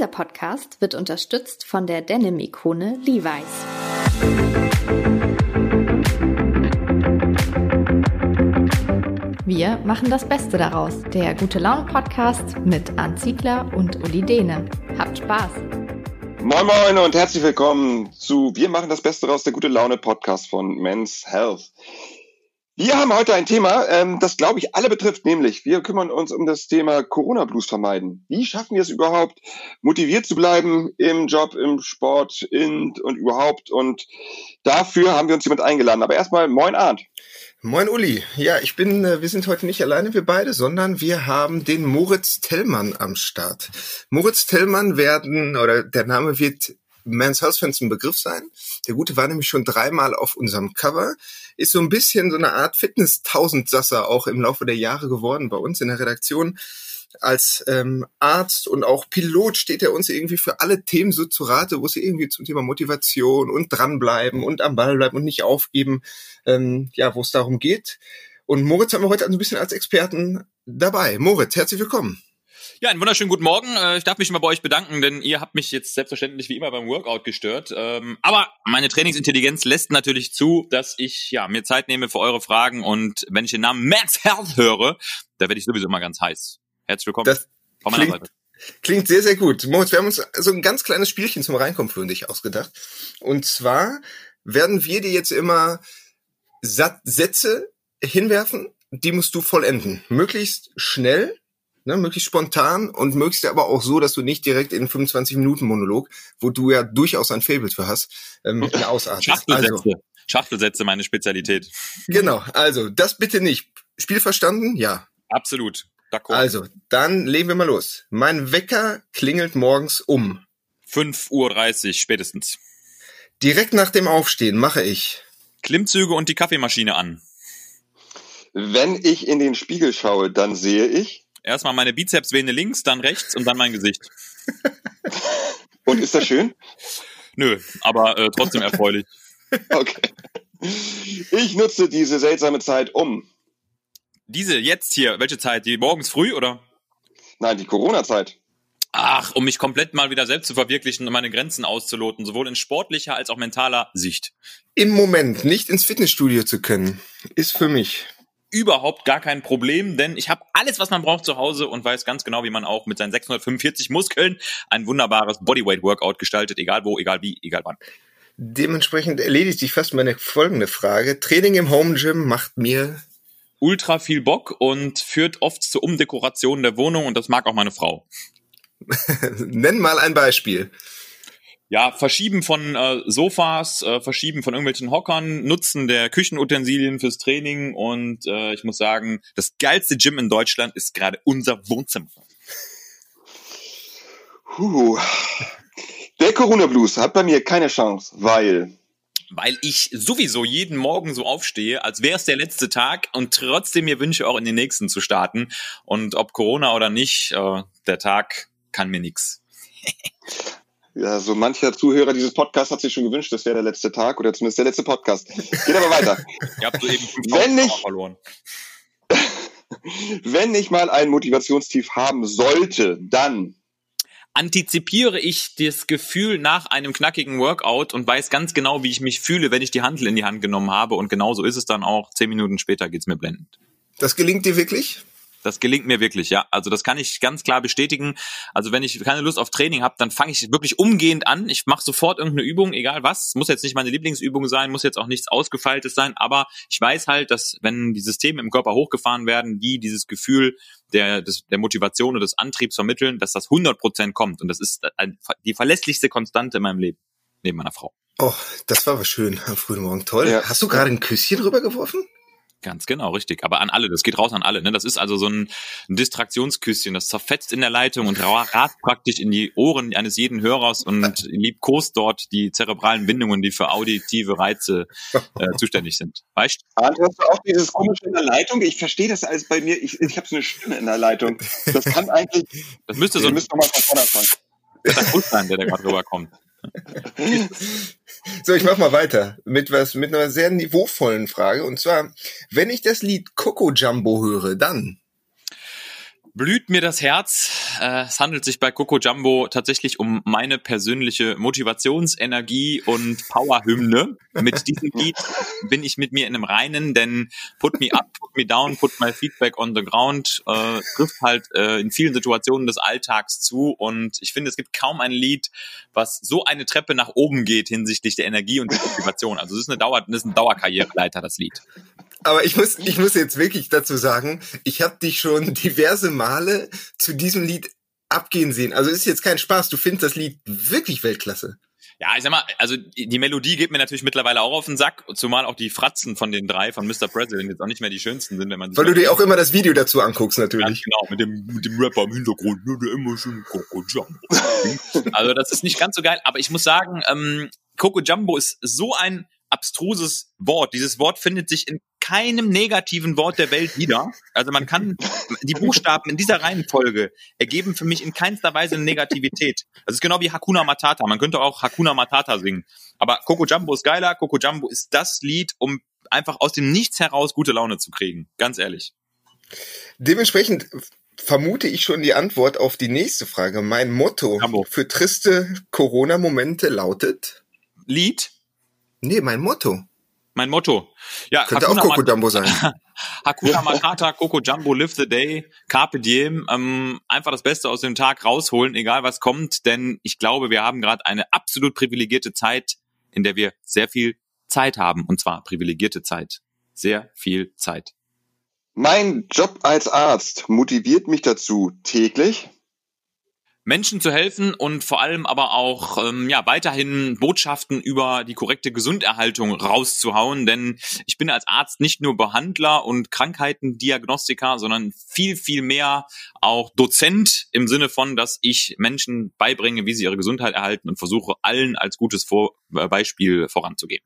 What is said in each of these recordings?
Dieser Podcast wird unterstützt von der Denim-Ikone Levi's. Wir machen das Beste daraus. Der Gute Laune Podcast mit Arndt Ziegler und Uli Dehne. Habt Spaß! Moin Moin und herzlich willkommen zu Wir machen das Beste daraus, der Gute Laune Podcast von Men's Health. Wir haben heute ein Thema, ähm, das, glaube ich, alle betrifft, nämlich wir kümmern uns um das Thema Corona-Blues vermeiden. Wie schaffen wir es überhaupt, motiviert zu bleiben im Job, im Sport in, und überhaupt? Und dafür haben wir uns jemand eingeladen. Aber erstmal, moin Arndt. Moin Uli. Ja, ich bin, äh, wir sind heute nicht alleine, wir beide, sondern wir haben den Moritz Tellmann am Start. Moritz Tellmann werden, oder der Name wird Men's Health Fans ein Begriff sein. Der Gute war nämlich schon dreimal auf unserem Cover ist so ein bisschen so eine Art Fitness-Tausendsasser auch im Laufe der Jahre geworden bei uns in der Redaktion. Als ähm, Arzt und auch Pilot steht er uns irgendwie für alle Themen so zu Rate, wo es irgendwie zum Thema Motivation und dranbleiben und am Ball bleiben und nicht aufgeben, ähm, ja, wo es darum geht. Und Moritz haben wir heute also ein bisschen als Experten dabei. Moritz, herzlich willkommen. Ja, einen wunderschönen guten Morgen. Äh, ich darf mich mal bei euch bedanken, denn ihr habt mich jetzt selbstverständlich wie immer beim Workout gestört. Ähm, aber meine Trainingsintelligenz lässt natürlich zu, dass ich ja mir Zeit nehme für eure Fragen und wenn ich den Namen Max Health höre, da werde ich sowieso immer ganz heiß. Herzlich willkommen das von meiner klingt, Seite. Klingt sehr, sehr gut. Moritz, wir haben uns so ein ganz kleines Spielchen zum Reinkommen für dich ausgedacht. Und zwar werden wir dir jetzt immer Sätze hinwerfen, die musst du vollenden. Möglichst schnell ne, möglichst spontan und möglichst aber auch so, dass du nicht direkt in 25 Minuten Monolog, wo du ja durchaus ein Fable für hast, ähm, ausartest. Schachtelsätze. Also, Schachtelsätze, meine Spezialität. Genau, also das bitte nicht. Spiel verstanden? Ja. Absolut. D'accord. Also, dann legen wir mal los. Mein Wecker klingelt morgens um. 5.30 Uhr spätestens. Direkt nach dem Aufstehen mache ich Klimmzüge und die Kaffeemaschine an. Wenn ich in den Spiegel schaue, dann sehe ich Erstmal meine Bizepsvene links, dann rechts und dann mein Gesicht. Und ist das schön? Nö, aber äh, trotzdem erfreulich. Okay. Ich nutze diese seltsame Zeit um. Diese jetzt hier, welche Zeit? Die morgens früh oder? Nein, die Corona-Zeit. Ach, um mich komplett mal wieder selbst zu verwirklichen und meine Grenzen auszuloten, sowohl in sportlicher als auch mentaler Sicht. Im Moment nicht ins Fitnessstudio zu können, ist für mich überhaupt gar kein Problem, denn ich habe alles, was man braucht zu Hause und weiß ganz genau, wie man auch mit seinen 645 Muskeln ein wunderbares Bodyweight-Workout gestaltet, egal wo, egal wie, egal wann. Dementsprechend erledigt sich fast meine folgende Frage. Training im Home Gym macht mir ultra viel Bock und führt oft zur Umdekoration der Wohnung und das mag auch meine Frau. Nenn mal ein Beispiel ja, Verschieben von äh, Sofas, äh, Verschieben von irgendwelchen Hockern, Nutzen der Küchenutensilien fürs Training und äh, ich muss sagen, das geilste Gym in Deutschland ist gerade unser Wohnzimmer. Puh. Der Corona Blues hat bei mir keine Chance, weil weil ich sowieso jeden Morgen so aufstehe, als wäre es der letzte Tag und trotzdem mir wünsche, auch in den nächsten zu starten. Und ob Corona oder nicht, äh, der Tag kann mir nix. Ja, so mancher Zuhörer dieses Podcasts hat sich schon gewünscht, das wäre der letzte Tag oder zumindest der letzte Podcast. Geht aber weiter. Ihr habt so eben wenn ich, verloren. wenn ich mal ein Motivationstief haben sollte, dann antizipiere ich das Gefühl nach einem knackigen Workout und weiß ganz genau, wie ich mich fühle, wenn ich die Handel in die Hand genommen habe. Und genauso ist es dann auch. Zehn Minuten später geht's mir blendend. Das gelingt dir wirklich? Das gelingt mir wirklich, ja. Also das kann ich ganz klar bestätigen. Also wenn ich keine Lust auf Training habe, dann fange ich wirklich umgehend an. Ich mache sofort irgendeine Übung, egal was. Muss jetzt nicht meine Lieblingsübung sein, muss jetzt auch nichts Ausgefeiltes sein, aber ich weiß halt, dass wenn die Systeme im Körper hochgefahren werden, die dieses Gefühl der, des, der Motivation und des Antriebs vermitteln, dass das 100% kommt. Und das ist die verlässlichste Konstante in meinem Leben, neben meiner Frau. Oh, das war aber schön am frühen Morgen. Toll. Ja. Hast du gerade ein Küsschen rübergeworfen? Ganz genau, richtig. Aber an alle, das geht raus an alle. Ne? Das ist also so ein, ein Distraktionsküsschen, das zerfetzt in der Leitung und rat praktisch in die Ohren eines jeden Hörers und liebkost dort die zerebralen Bindungen, die für auditive Reize äh, zuständig sind. Weißt du? Hast du auch dieses komische in der Leitung? Ich verstehe das alles bei mir. Ich, ich habe so eine Stimme in der Leitung. Das kann eigentlich. Das müsste so. Wir müssen nochmal von vorne anfangen. Das ist der sein, der da gerade rüberkommt. so, ich mach mal weiter mit was, mit einer sehr niveauvollen Frage. Und zwar, wenn ich das Lied Coco Jumbo höre, dann blüht mir das Herz. Äh, es handelt sich bei Coco Jumbo tatsächlich um meine persönliche Motivationsenergie und Powerhymne. Mit diesem Lied bin ich mit mir in einem Reinen, denn Put Me Up, Put Me Down, Put My Feedback on the Ground äh, trifft halt äh, in vielen Situationen des Alltags zu und ich finde, es gibt kaum ein Lied, was so eine Treppe nach oben geht hinsichtlich der Energie und der Motivation. Also es ist eine Dauer, das ist ein Dauerkarriereleiter, das Lied. Aber ich muss, ich muss jetzt wirklich dazu sagen, ich habe dich schon diverse Male zu diesem Lied abgehen sehen. Also ist jetzt kein Spaß. Du findest das Lied wirklich Weltklasse. Ja, ich sag mal, also die Melodie geht mir natürlich mittlerweile auch auf den Sack, zumal auch die Fratzen von den drei von Mr. President jetzt auch nicht mehr die schönsten sind, wenn man Weil du dir auch immer das Video dazu anguckst, natürlich. Genau, mit dem, mit dem Rapper im Hintergrund, der immer schön Coco Jumbo. also das ist nicht ganz so geil, aber ich muss sagen, ähm, Coco Jumbo ist so ein abstruses Wort. Dieses Wort findet sich in keinem negativen Wort der Welt wieder. Also man kann die Buchstaben in dieser Reihenfolge ergeben für mich in keinster Weise eine Negativität. Das ist genau wie Hakuna Matata. Man könnte auch Hakuna Matata singen. Aber Coco Jumbo ist geiler. Coco Jumbo ist das Lied, um einfach aus dem Nichts heraus gute Laune zu kriegen. Ganz ehrlich. Dementsprechend vermute ich schon die Antwort auf die nächste Frage. Mein Motto Jumbo. für triste Corona-Momente lautet? Lied? Nee, mein Motto. Mein Motto. Ja, Könnte Hakuna auch Coco Jumbo sein. Hakuna Matata, Coco Jumbo, Live the Day, Carpe Diem. Ähm, einfach das Beste aus dem Tag rausholen, egal was kommt, denn ich glaube, wir haben gerade eine absolut privilegierte Zeit, in der wir sehr viel Zeit haben. Und zwar privilegierte Zeit. Sehr viel Zeit. Mein Job als Arzt motiviert mich dazu, täglich Menschen zu helfen und vor allem aber auch ähm, ja weiterhin Botschaften über die korrekte Gesunderhaltung rauszuhauen, denn ich bin als Arzt nicht nur Behandler und Krankheitendiagnostiker, sondern viel viel mehr auch Dozent im Sinne von, dass ich Menschen beibringe, wie sie ihre Gesundheit erhalten und versuche allen als gutes Vor äh, Beispiel voranzugehen.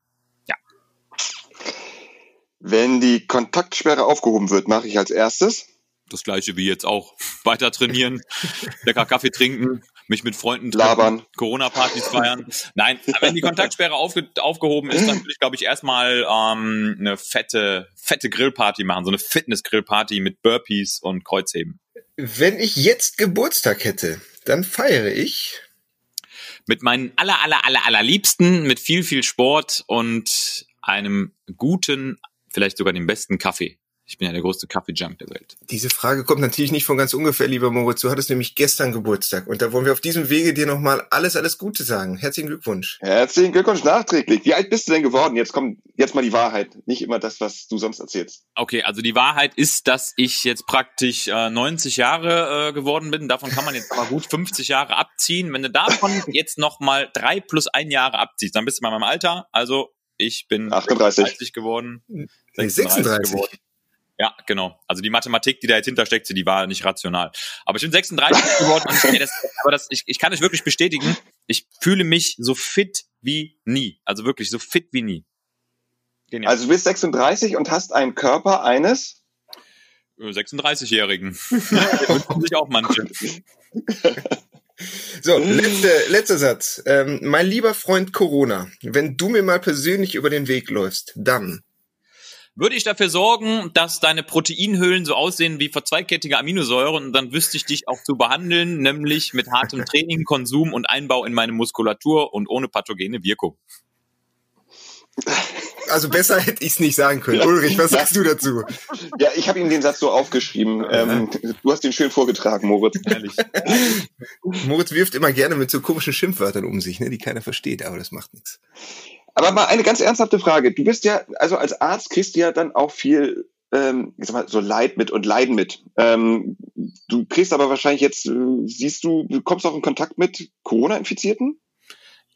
Wenn die Kontaktsperre aufgehoben wird, mache ich als erstes. Das gleiche wie jetzt auch weiter trainieren, lecker Kaffee trinken, mich mit Freunden treffen, Labern. Corona-Partys feiern. Nein, wenn die Kontaktsperre aufge aufgehoben ist, dann würde ich, glaube ich, erstmal ähm, eine fette, fette Grillparty machen, so eine Fitness-Grillparty mit Burpees und Kreuzheben. Wenn ich jetzt Geburtstag hätte, dann feiere ich. Mit meinen aller, aller, aller, allerliebsten, mit viel, viel Sport und einem guten, vielleicht sogar dem besten Kaffee. Ich bin ja der größte Kaffee-Junk der Welt. Diese Frage kommt natürlich nicht von ganz ungefähr, lieber Moritz. Du hattest nämlich gestern Geburtstag und da wollen wir auf diesem Wege dir nochmal alles, alles Gute sagen. Herzlichen Glückwunsch. Herzlichen Glückwunsch nachträglich. Wie alt bist du denn geworden? Jetzt kommt jetzt mal die Wahrheit, nicht immer das, was du sonst erzählst. Okay, also die Wahrheit ist, dass ich jetzt praktisch äh, 90 Jahre äh, geworden bin. Davon kann man jetzt aber gut 50 Jahre abziehen. Wenn du davon jetzt noch mal drei plus ein Jahre abziehst, dann bist du bei meinem Alter. Also ich bin 38. 30 geworden. Nee, 36. geworden. Ja, genau. Also die Mathematik, die da jetzt hintersteckte, die war nicht rational. Aber ich bin 36 geworden und das, aber das, ich, ich kann euch wirklich bestätigen, ich fühle mich so fit wie nie. Also wirklich so fit wie nie. Genial. Also du bist 36 und hast einen Körper eines. Äh, 36-Jährigen. Wünschen sich auch manche. So, letzte, letzter Satz. Ähm, mein lieber Freund Corona, wenn du mir mal persönlich über den Weg läufst, dann Würde ich dafür sorgen, dass deine Proteinhöhlen so aussehen wie verzweigkettige Aminosäuren, dann wüsste ich dich auch zu behandeln, nämlich mit hartem Training, Konsum und Einbau in meine Muskulatur und ohne pathogene Wirkung. Also besser hätte ich es nicht sagen können. Ulrich, was sagst du dazu? Ja, ich habe ihm den Satz so aufgeschrieben. Ähm, du hast den schön vorgetragen, Moritz. Ehrlich. Moritz wirft immer gerne mit so komischen Schimpfwörtern um sich, ne, die keiner versteht, aber das macht nichts. Aber mal eine ganz ernsthafte Frage. Du bist ja, also als Arzt kriegst du ja dann auch viel, ähm, ich sag mal, so Leid mit und Leiden mit. Ähm, du kriegst aber wahrscheinlich jetzt, äh, siehst du, du kommst auch in Kontakt mit Corona-Infizierten?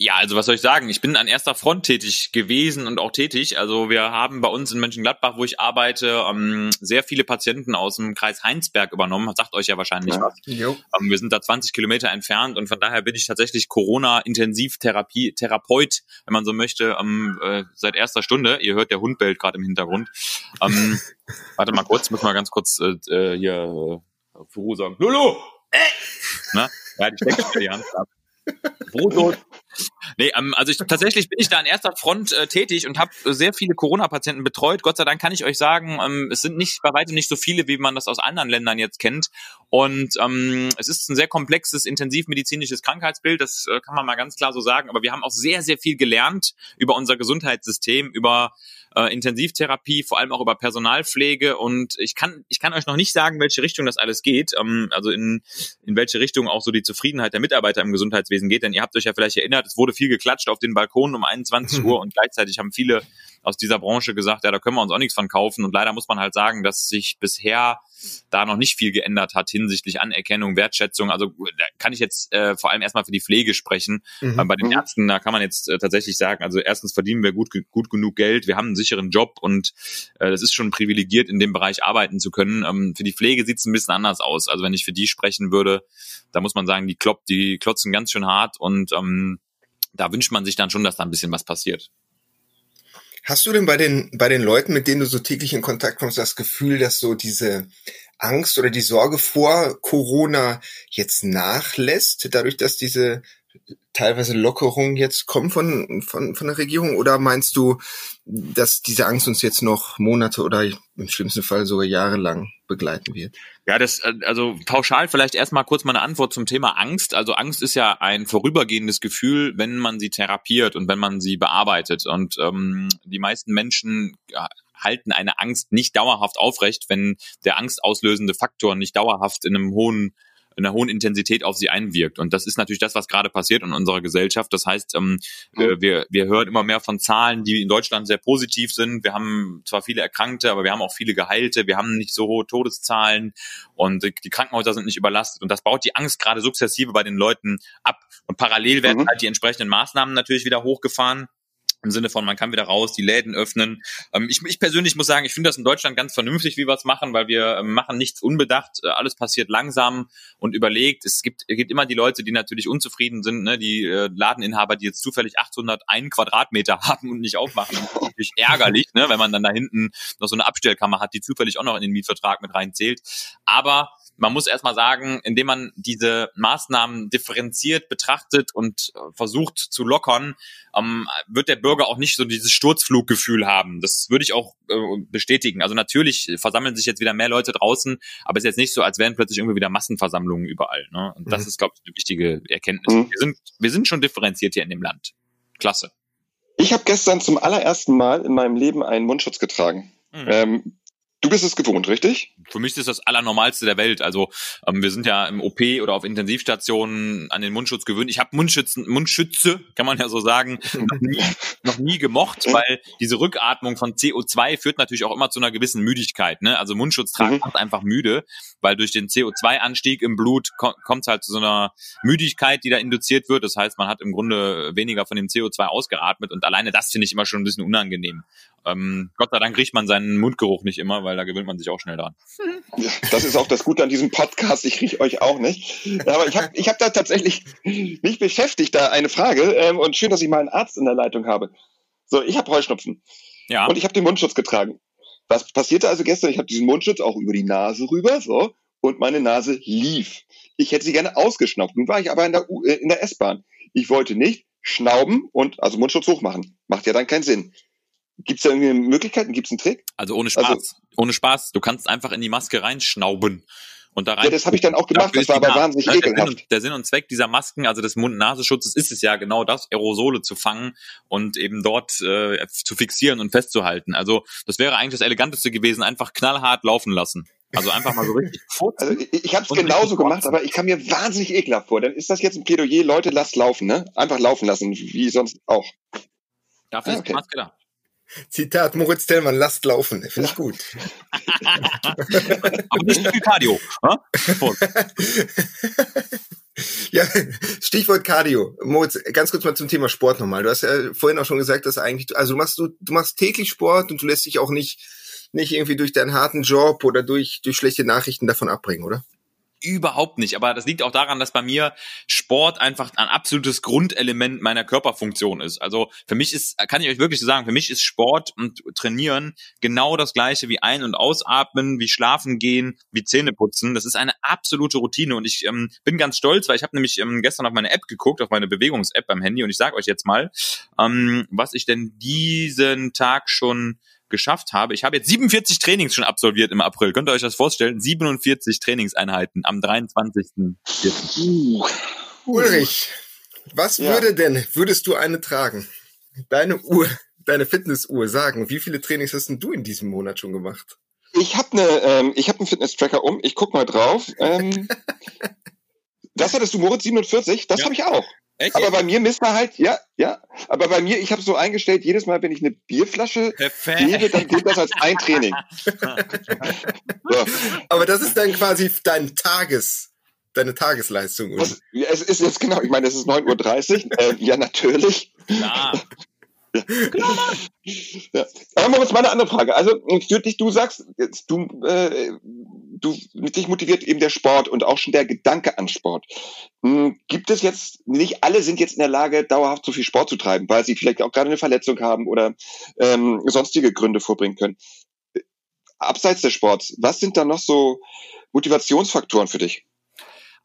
Ja, also was soll ich sagen? Ich bin an erster Front tätig gewesen und auch tätig. Also wir haben bei uns in Mönchengladbach, wo ich arbeite, ähm, sehr viele Patienten aus dem Kreis Heinsberg übernommen. Sagt euch ja wahrscheinlich Ja. was. Jo. Ähm, wir sind da 20 Kilometer entfernt und von daher bin ich tatsächlich Corona-Intensivtherapie, Therapeut, wenn man so möchte, ähm, äh, seit erster Stunde. Ihr hört, der Hund bellt gerade im Hintergrund. Ähm, warte mal kurz, muss mal ganz kurz äh, äh, hier äh, für Ruhe sagen. Lulu! Äh! Na? Ja, die steckt mir die Hand ab. Brotdose. Nee, ähm, also ich, tatsächlich bin ich da an erster Front äh, tätig und habe sehr viele Corona-Patienten betreut. Gott sei Dank kann ich euch sagen, ähm, es sind nicht bei weitem nicht so viele, wie man das aus anderen Ländern jetzt kennt. Und ähm, es ist ein sehr komplexes, intensivmedizinisches Krankheitsbild, das äh, kann man mal ganz klar so sagen. Aber wir haben auch sehr, sehr viel gelernt über unser Gesundheitssystem, über äh, Intensivtherapie, vor allem auch über Personalpflege. Und ich kann, ich kann euch noch nicht sagen, welche Richtung das alles geht, ähm, also in, in welche Richtung auch so die Zufriedenheit der Mitarbeiter im Gesundheitswesen geht. Denn ihr habt euch ja vielleicht erinnert, es wurde viel geklatscht auf den Balkonen um 21 Uhr und gleichzeitig haben viele aus dieser Branche gesagt, ja, da können wir uns auch nichts von kaufen. Und leider muss man halt sagen, dass sich bisher da noch nicht viel geändert hat hinsichtlich Anerkennung, Wertschätzung. Also da kann ich jetzt äh, vor allem erstmal für die Pflege sprechen. Mhm. Bei den mhm. Ärzten, da kann man jetzt äh, tatsächlich sagen, also erstens verdienen wir gut, gut genug Geld, wir haben einen sicheren Job und äh, das ist schon privilegiert, in dem Bereich arbeiten zu können. Ähm, für die Pflege sieht es ein bisschen anders aus. Also wenn ich für die sprechen würde, da muss man sagen, die klopp, die klotzen ganz schön hart und ähm, da wünscht man sich dann schon, dass da ein bisschen was passiert. Hast du denn bei den, bei den Leuten, mit denen du so täglich in Kontakt kommst, das Gefühl, dass so diese Angst oder die Sorge vor Corona jetzt nachlässt, dadurch, dass diese teilweise Lockerungen jetzt kommen von, von, von der Regierung? Oder meinst du, dass diese Angst uns jetzt noch Monate oder im schlimmsten Fall sogar jahrelang begleiten wird? Ja, das, äh, also pauschal vielleicht erstmal kurz meine Antwort zum Thema Angst. Also Angst ist ja ein vorübergehendes Gefühl, wenn man sie therapiert und wenn man sie bearbeitet. Und ähm, die meisten Menschen halten eine Angst nicht dauerhaft aufrecht, wenn der angstauslösende Faktor nicht dauerhaft in einem hohen in einer hohen Intensität auf sie einwirkt. Und das ist natürlich das, was gerade passiert in unserer Gesellschaft. Das heißt, ähm, mhm. wir, wir hören immer mehr von Zahlen, die in Deutschland sehr positiv sind. Wir haben zwar viele Erkrankte, aber wir haben auch viele Geheilte. Wir haben nicht so hohe Todeszahlen und die Krankenhäuser sind nicht überlastet. Und das baut die Angst gerade sukzessive bei den Leuten ab. Und parallel werden mhm. halt die entsprechenden Maßnahmen natürlich wieder hochgefahren im Sinne von, man kann wieder raus, die Läden öffnen. Ähm, ich, ich persönlich muss sagen, ich finde das in Deutschland ganz vernünftig, wie wir es machen, weil wir ähm, machen nichts unbedacht, äh, alles passiert langsam und überlegt. Es gibt, es gibt immer die Leute, die natürlich unzufrieden sind, ne? die äh, Ladeninhaber, die jetzt zufällig 801 Quadratmeter haben und nicht aufmachen. Das ist natürlich ärgerlich, ne? wenn man dann da hinten noch so eine Abstellkammer hat, die zufällig auch noch in den Mietvertrag mit reinzählt. Aber man muss erstmal sagen, indem man diese Maßnahmen differenziert betrachtet und äh, versucht zu lockern, ähm, wird der Bürger auch nicht so dieses Sturzfluggefühl haben. Das würde ich auch äh, bestätigen. Also natürlich versammeln sich jetzt wieder mehr Leute draußen, aber es ist jetzt nicht so, als wären plötzlich irgendwie wieder Massenversammlungen überall. Ne? Und das mhm. ist, glaube ich, eine wichtige Erkenntnis. Mhm. Wir, sind, wir sind schon differenziert hier in dem Land. Klasse. Ich habe gestern zum allerersten Mal in meinem Leben einen Mundschutz getragen. Mhm. Ähm, Du bist es gewohnt, richtig? Für mich ist das Allernormalste der Welt. Also ähm, wir sind ja im OP oder auf Intensivstationen an den Mundschutz gewöhnt. Ich habe Mundschützen, Mundschütze, kann man ja so sagen, noch nie, noch nie gemocht, weil diese Rückatmung von CO2 führt natürlich auch immer zu einer gewissen Müdigkeit. Ne? Also Mundschutz tragen mhm. macht einfach müde, weil durch den CO2-Anstieg im Blut ko kommt es halt zu so einer Müdigkeit, die da induziert wird. Das heißt, man hat im Grunde weniger von dem CO2 ausgeatmet und alleine das finde ich immer schon ein bisschen unangenehm. Ähm, Gott sei Dank riecht man seinen Mundgeruch nicht immer, weil da gewöhnt man sich auch schnell dran. Das ist auch das Gute an diesem Podcast. Ich rieche euch auch nicht. Aber ich habe ich hab da tatsächlich mich beschäftigt, da eine Frage. Ähm, und schön, dass ich mal einen Arzt in der Leitung habe. So, ich habe Heuschnupfen. Ja. Und ich habe den Mundschutz getragen. Was passierte also gestern? Ich habe diesen Mundschutz auch über die Nase rüber, so, und meine Nase lief. Ich hätte sie gerne ausgeschnaubt. Nun war ich aber in der, äh, in der S-Bahn. Ich wollte nicht schnauben und also Mundschutz hochmachen. Macht ja dann keinen Sinn. Gibt es da irgendwie Möglichkeiten? Gibt es einen Trick? Also ohne Spaß. Also, ohne Spaß. Du kannst einfach in die Maske reinschnauben. Und da rein ja, das habe ich dann auch gemacht, das war aber wahnsinnig ne, ekelhaft. Der Sinn, und, der Sinn und Zweck dieser Masken, also des Mund-Nasenschutzes, ist es ja genau das, Aerosole zu fangen und eben dort äh, zu fixieren und festzuhalten. Also das wäre eigentlich das Eleganteste gewesen, einfach knallhart laufen lassen. Also einfach mal so richtig. Also ich, ich habe es genauso gemacht, aber ich kam mir wahnsinnig ekelhaft vor. Dann ist das jetzt ein Plädoyer, Leute, lasst laufen, ne? Einfach laufen lassen, wie sonst auch. Dafür ah, okay. ist die Maske da. Zitat Moritz Tellmann, lasst laufen. Finde ich gut. Aber nicht viel Cardio. ja, Stichwort Cardio. Moritz, ganz kurz mal zum Thema Sport nochmal. Du hast ja vorhin auch schon gesagt, dass eigentlich, also du machst, du, du machst täglich Sport und du lässt dich auch nicht, nicht irgendwie durch deinen harten Job oder durch, durch schlechte Nachrichten davon abbringen, oder? Überhaupt nicht. Aber das liegt auch daran, dass bei mir Sport einfach ein absolutes Grundelement meiner Körperfunktion ist. Also für mich ist, kann ich euch wirklich sagen, für mich ist Sport und Trainieren genau das gleiche wie Ein- und Ausatmen, wie Schlafen gehen, wie Zähne putzen. Das ist eine absolute Routine und ich ähm, bin ganz stolz, weil ich habe nämlich ähm, gestern auf meine App geguckt, auf meine Bewegungs-App beim Handy und ich sage euch jetzt mal, ähm, was ich denn diesen Tag schon geschafft habe. Ich habe jetzt 47 Trainings schon absolviert im April. Könnt ihr euch das vorstellen? 47 Trainingseinheiten am 23. Uh. Ulrich, was ja. würde denn, würdest du eine tragen? Deine Uhr, deine Fitnessuhr sagen, wie viele Trainings hast denn du in diesem Monat schon gemacht? Ich habe eine, ähm, ich habe einen Fitness-Tracker um. Ich guck mal drauf. Ähm, das hattest du, Moritz, 47? Das ja. habe ich auch. Echt? Aber bei mir misst er halt, ja, ja. Aber bei mir, ich habe so eingestellt, jedes Mal, wenn ich eine Bierflasche Perfekt. gebe, dann gilt das als ein Training. so. Aber das ist dann quasi dein Tages, deine Tagesleistung, oder? Das, es ist jetzt genau, ich meine, es ist 9.30 Uhr. äh, ja, natürlich. Klar. Klar. Ja. Aber jetzt mal eine andere Frage. Also für dich, du sagst, du, äh, du dich motiviert eben der Sport und auch schon der Gedanke an Sport. Hm, gibt es jetzt, nicht alle sind jetzt in der Lage, dauerhaft so viel Sport zu treiben, weil sie vielleicht auch gerade eine Verletzung haben oder ähm, sonstige Gründe vorbringen können. Abseits des Sports, was sind da noch so Motivationsfaktoren für dich?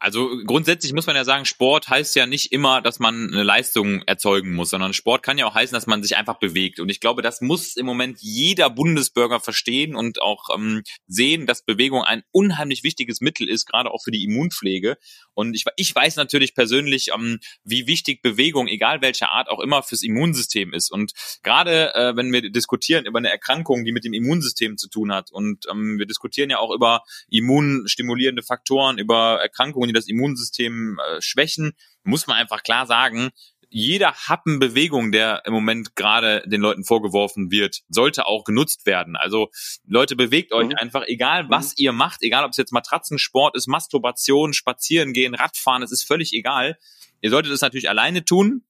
Also grundsätzlich muss man ja sagen, Sport heißt ja nicht immer, dass man eine Leistung erzeugen muss, sondern Sport kann ja auch heißen, dass man sich einfach bewegt. Und ich glaube, das muss im Moment jeder Bundesbürger verstehen und auch ähm, sehen, dass Bewegung ein unheimlich wichtiges Mittel ist, gerade auch für die Immunpflege. Und ich, ich weiß natürlich persönlich, ähm, wie wichtig Bewegung, egal welcher Art auch immer, fürs Immunsystem ist. Und gerade äh, wenn wir diskutieren über eine Erkrankung, die mit dem Immunsystem zu tun hat, und ähm, wir diskutieren ja auch über immunstimulierende Faktoren, über Erkrankungen, das Immunsystem äh, schwächen, muss man einfach klar sagen, jeder Happen Bewegung, der im Moment gerade den Leuten vorgeworfen wird, sollte auch genutzt werden. Also Leute, bewegt euch mhm. einfach, egal was mhm. ihr macht, egal ob es jetzt Matratzensport ist, Masturbation, Spazieren gehen, Radfahren, es ist völlig egal. Ihr solltet es natürlich alleine tun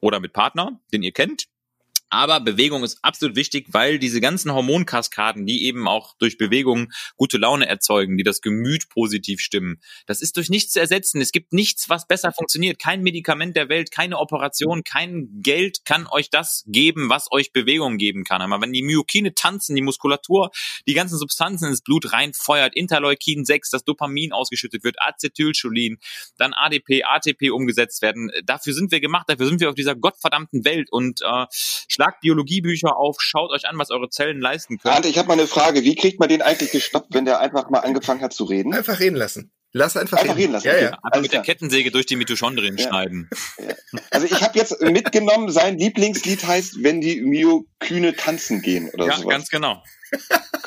oder mit Partner, den ihr kennt. Aber Bewegung ist absolut wichtig, weil diese ganzen Hormonkaskaden, die eben auch durch Bewegung gute Laune erzeugen, die das Gemüt positiv stimmen, das ist durch nichts zu ersetzen. Es gibt nichts, was besser funktioniert. Kein Medikament der Welt, keine Operation, kein Geld kann euch das geben, was euch Bewegung geben kann. Aber wenn die Myokine tanzen, die Muskulatur, die ganzen Substanzen ins Blut reinfeuert, Interleukin 6, das Dopamin ausgeschüttet wird, Acetylcholin, dann ADP, ATP umgesetzt werden, dafür sind wir gemacht, dafür sind wir auf dieser gottverdammten Welt und äh, schlagt Biologiebücher auf, schaut euch an, was eure Zellen leisten können. Arndt, ich habe mal eine Frage. Wie kriegt man den eigentlich gestoppt, wenn der einfach mal angefangen hat zu reden? Einfach reden lassen. Lass einfach, einfach reden. reden lassen. Ja, ja. Einfach mit der Kettensäge durch die Mitochondrien ja. schneiden. Ja. Also ich habe jetzt mitgenommen, sein Lieblingslied heißt, wenn die Myokine tanzen gehen oder ja, sowas. Ja, ganz genau.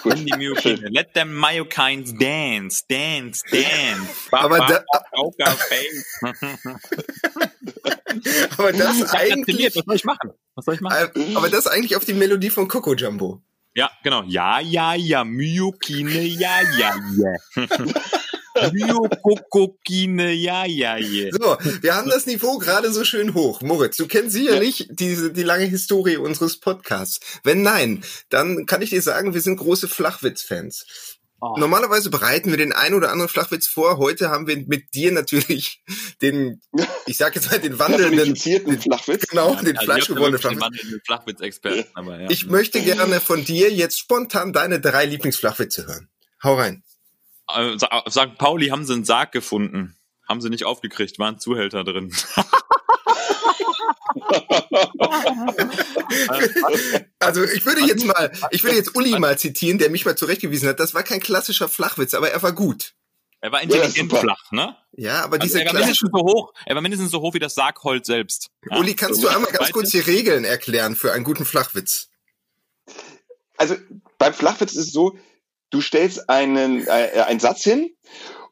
Cool. Wenn die Myokine. Let them myokines dance, dance, dance. Aber da, aber das eigentlich. Was soll ich machen? Was soll ich machen? Äh, aber das eigentlich auf die Melodie von Coco Jumbo. Ja, genau. Ja, ja, ja, Myokine, ja, ja, ja. Myokokokine, ja, ja, ja. So, wir haben das Niveau gerade so schön hoch. Moritz, du kennst sicherlich ja. diese, die lange Historie unseres Podcasts. Wenn nein, dann kann ich dir sagen, wir sind große Flachwitz-Fans. Oh. Normalerweise bereiten wir den einen oder anderen Flachwitz vor. Heute haben wir mit dir natürlich den, ich sag jetzt mal, den wandelnden den, Flachwitz. Genau, ja, den also fleischgewordenen Flachwitz. Flachwitz-Experten. Aber ja. Ich möchte gerne von dir jetzt spontan deine drei Lieblingsflachwitze hören. Hau rein. Äh, St. Pauli haben sie einen Sarg gefunden. Haben sie nicht aufgekriegt, waren Zuhälter drin. also ich würde jetzt mal, ich würde jetzt Uli mal zitieren, der mich mal zurechtgewiesen hat. Das war kein klassischer Flachwitz, aber er war gut. Er war intelligent ja, flach, ne? Ja, aber also diese er war mindestens so hoch. Er war mindestens so hoch wie das Sargholz selbst. Ja? Uli, kannst so, du einmal ganz kurz die Regeln erklären für einen guten Flachwitz? Also beim Flachwitz ist es so, du stellst einen, äh, einen Satz hin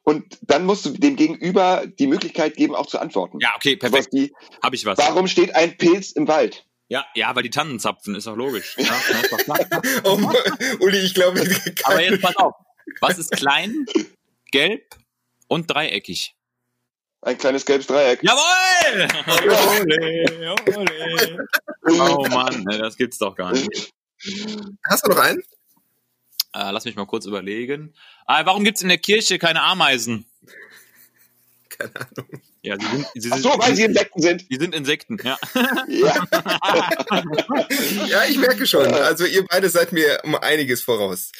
und dann musst du dem Gegenüber die Möglichkeit geben, auch zu antworten. Ja, okay, perfekt. Hab ich was. Warum steht ein Pilz im Wald? Ja, ja, weil die Tannen zapfen, ist doch logisch. Ja, oh, Uli, ich glaube, aber jetzt pass auf. Was ist klein, gelb und dreieckig? Ein kleines gelbes Dreieck. Jawohl! ole, ole. Oh Mann, das gibt's doch gar nicht. Hast du noch einen? Äh, lass mich mal kurz überlegen. Ah, warum gibt's in der Kirche keine Ameisen? Keine Ahnung. Ja, sie sind, sie sind, Ach so, weil sie Insekten sind. Die sind Insekten, ja. Ja. ja, ich merke schon. Also ihr beide seid mir um einiges voraus.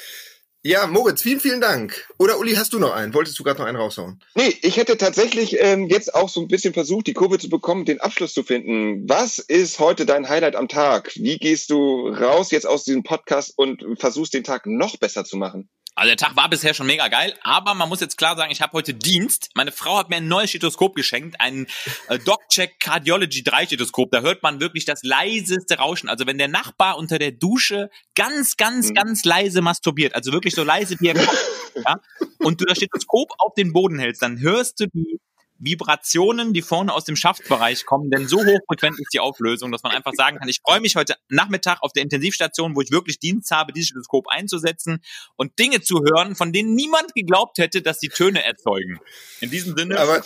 Ja, Moritz, vielen, vielen Dank. Oder Uli, hast du noch einen? Wolltest du gerade noch einen raushauen? Nee, ich hätte tatsächlich ähm, jetzt auch so ein bisschen versucht, die Kurve zu bekommen, den Abschluss zu finden. Was ist heute dein Highlight am Tag? Wie gehst du raus jetzt aus diesem Podcast und versuchst den Tag noch besser zu machen? Also der Tag war bisher schon mega geil, aber man muss jetzt klar sagen, ich habe heute Dienst. Meine Frau hat mir ein neues Stethoskop geschenkt, ein äh, DocCheck Cardiology 3 Stethoskop. Da hört man wirklich das leiseste Rauschen. Also wenn der Nachbar unter der Dusche ganz, ganz, mhm. ganz leise masturbiert, also wirklich so leise wie er kommt, ja, und du das Stethoskop auf den Boden hältst, dann hörst du die Vibrationen, die vorne aus dem Schaftbereich kommen, denn so hochfrequent ist die Auflösung, dass man einfach sagen kann, ich freue mich heute Nachmittag auf der Intensivstation, wo ich wirklich Dienst habe, dieses Stethoskop einzusetzen und Dinge zu hören, von denen niemand geglaubt hätte, dass die Töne erzeugen. In diesem Sinne. Aber,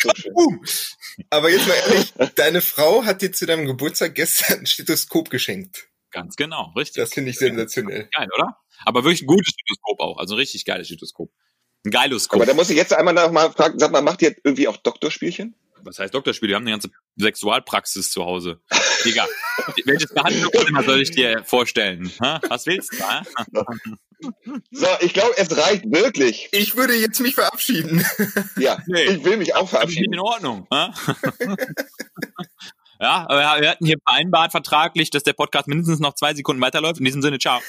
aber jetzt mal ehrlich, deine Frau hat dir zu deinem Geburtstag gestern ein Stethoskop geschenkt. Ganz genau, richtig. Das finde ich sensationell. Geil, oder? Aber wirklich ein gutes Stethoskop auch, also ein richtig geiles Stethoskop. Ein Geiloskop. Aber da muss ich jetzt einmal noch mal fragen, sag mal, macht ihr irgendwie auch Doktorspielchen? Was heißt Doktorspiel? Wir haben eine ganze Sexualpraxis zu Hause. Digga, welches Behandlungszimmer soll ich dir vorstellen? Ha? Was willst du? Ha? So, ich glaube, es reicht wirklich. Ich würde jetzt mich verabschieden. Ja, nee, ich will mich auch verabschieden. In Ordnung. Ha? Ja, wir hatten hier vereinbart vertraglich, dass der Podcast mindestens noch zwei Sekunden weiterläuft. In diesem Sinne, ciao.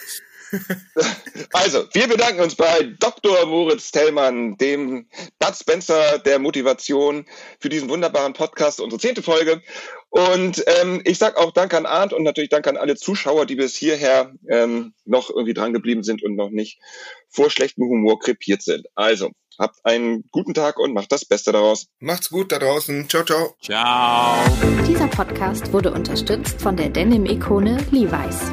Also, wir bedanken uns bei Dr. Moritz Tellmann, dem Bud Spencer der Motivation, für diesen wunderbaren Podcast, unsere zehnte Folge. Und ähm, ich sage auch Dank an Arndt und natürlich Dank an alle Zuschauer, die bis hierher ähm, noch irgendwie dran geblieben sind und noch nicht vor schlechtem Humor krepiert sind. Also, habt einen guten Tag und macht das Beste daraus. Macht's gut da draußen. Ciao, ciao. Ciao. Dieser Podcast wurde unterstützt von der Denim-Ikone Levi's.